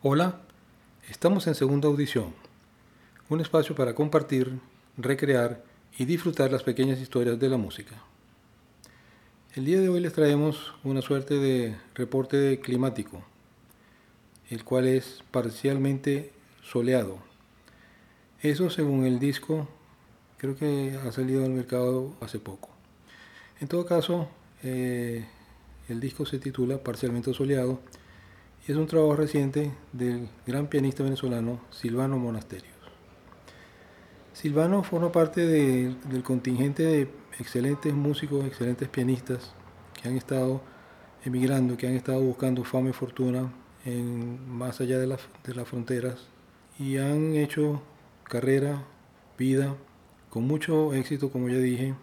Hola, estamos en segunda audición, un espacio para compartir, recrear y disfrutar las pequeñas historias de la música. El día de hoy les traemos una suerte de reporte climático, el cual es parcialmente soleado. Eso según el disco, creo que ha salido al mercado hace poco. En todo caso, eh, el disco se titula Parcialmente soleado es un trabajo reciente del gran pianista venezolano Silvano Monasterios. Silvano forma parte del contingente de excelentes músicos, excelentes pianistas que han estado emigrando, que han estado buscando fama y fortuna en, más allá de, las fronteras y han hecho carrera, vida, con mucho éxito, como ya dije,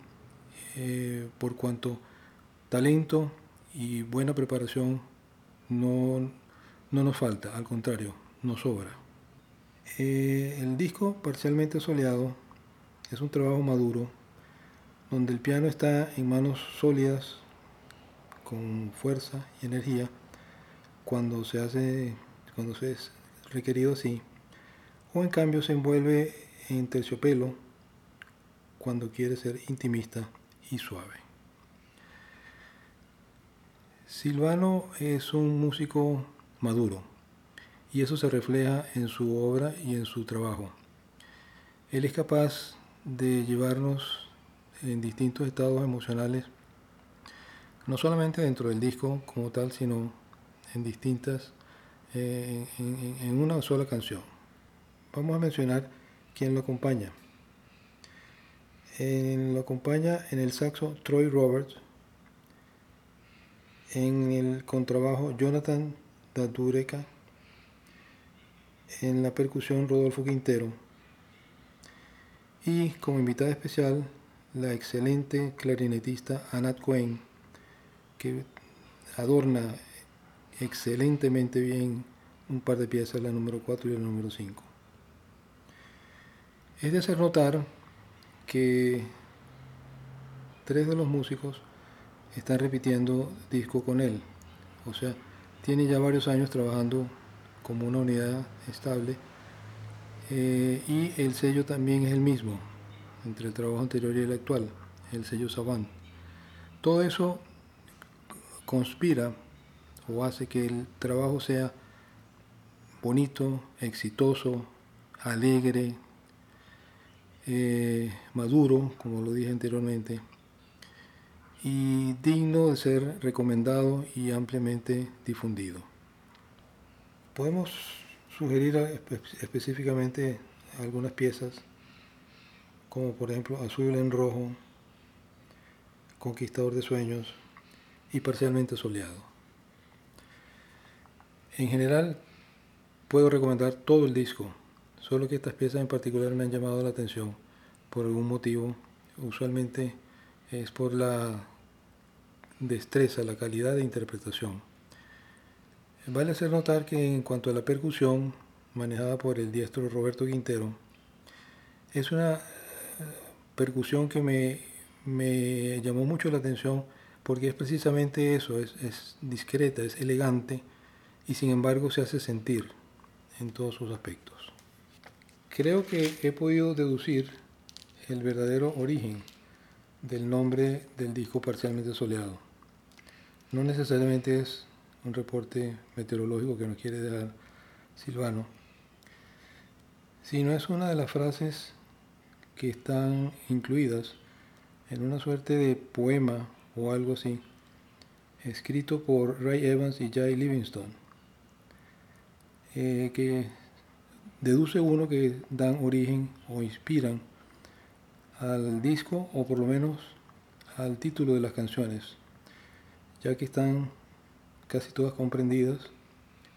eh, por cuanto talento y buena preparación no, no nos falta, al contrario, nos sobra. Eh, el disco Parcialmente Soleado es un trabajo maduro donde el piano está en manos sólidas, con fuerza y energía, cuando se hace, cuando se es requerido así, o en cambio se envuelve en terciopelo cuando quiere ser intimista y suave. Silvano es un músico maduro y eso se refleja en su obra y en su trabajo. Él es capaz de llevarnos en distintos estados emocionales, no solamente dentro del disco como tal, sino en distintas, eh, en, una sola canción. Vamos a mencionar quién lo acompaña. lo acompaña en el saxo Troy Roberts, en el contrabajo Jonathan En la percusión Rodolfo Quintero y como invitada especial la excelente clarinetista Anat Cohen que adorna excelentemente bien un par de piezas, la número 4 y la número 5. Es de hacer notar que tres de los músicos están repitiendo disco con él, o sea, tiene ya varios años trabajando como una unidad estable eh, y el sello también es el mismo entre el trabajo anterior y el actual, el sello Saban. Todo eso conspira o hace que el trabajo sea bonito, exitoso, alegre, eh, maduro, como lo dije anteriormente, y digno de ser recomendado y ampliamente difundido. Podemos sugerir específicamente algunas piezas, como por ejemplo Azul en Rojo, Conquistador de Sueños y Parcialmente Soleado. En general, puedo recomendar todo el disco, solo que estas piezas en particular me han llamado la atención por algún motivo. Usualmente es por la destreza, la calidad de interpretación. Vale hacer notar que en cuanto a la percusión, manejada por el diestro Roberto Quintero, es una eh, percusión que me, me llamó mucho la atención porque es precisamente eso, es, es discreta, es elegante y sin embargo se hace sentir en todos sus aspectos. Creo que he podido deducir el verdadero origen del nombre del disco parcialmente soleado. No necesariamente es un reporte meteorológico que nos quiere dar Silvano, sino es una de las frases que están incluidas en una suerte de poema o algo así, escrito por Ray Evans y Jay Livingstone eh, que deduce uno que dan origen o inspiran al disco o por lo menos al título de las canciones, ya que están casi todas comprendidas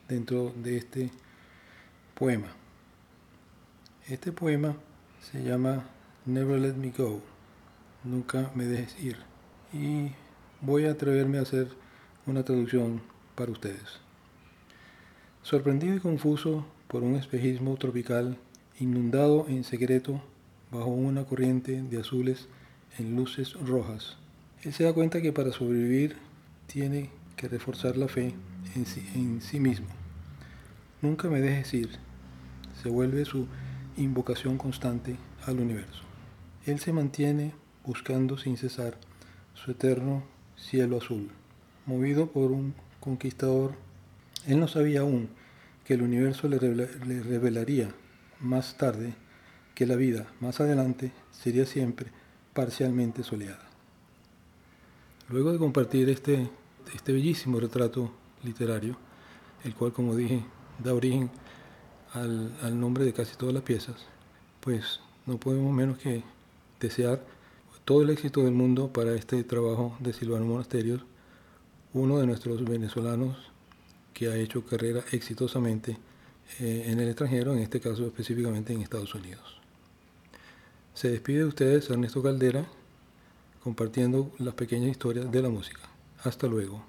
dentro de este poema. Este poema se llama Never Let Me Go, nunca me dejes ir, y voy a atreverme a hacer una traducción para ustedes. Sorprendido y confuso por un espejismo tropical, inundado en secreto bajo una corriente de azules en luces rojas, él se da cuenta que para sobrevivir tiene que reforzar la fe en sí, en sí mismo. Nunca me dejes ir. Se vuelve su invocación constante al universo. Él se mantiene buscando sin cesar su eterno cielo azul. Movido por un conquistador, él no sabía aún que el universo le, revelaría más tarde que la vida más adelante sería siempre parcialmente soleada. Luego de compartir este, este bellísimo retrato literario, el cual, como dije, da origen al, nombre de casi todas las piezas, pues no podemos menos que desear todo el éxito del mundo para este trabajo de Silvano Monasterios, uno de nuestros venezolanos que ha hecho carrera exitosamente eh, en el extranjero, en este caso específicamente en Estados Unidos. Se despide de ustedes Ernesto Caldera compartiendo las pequeñas historias de la música. Hasta luego.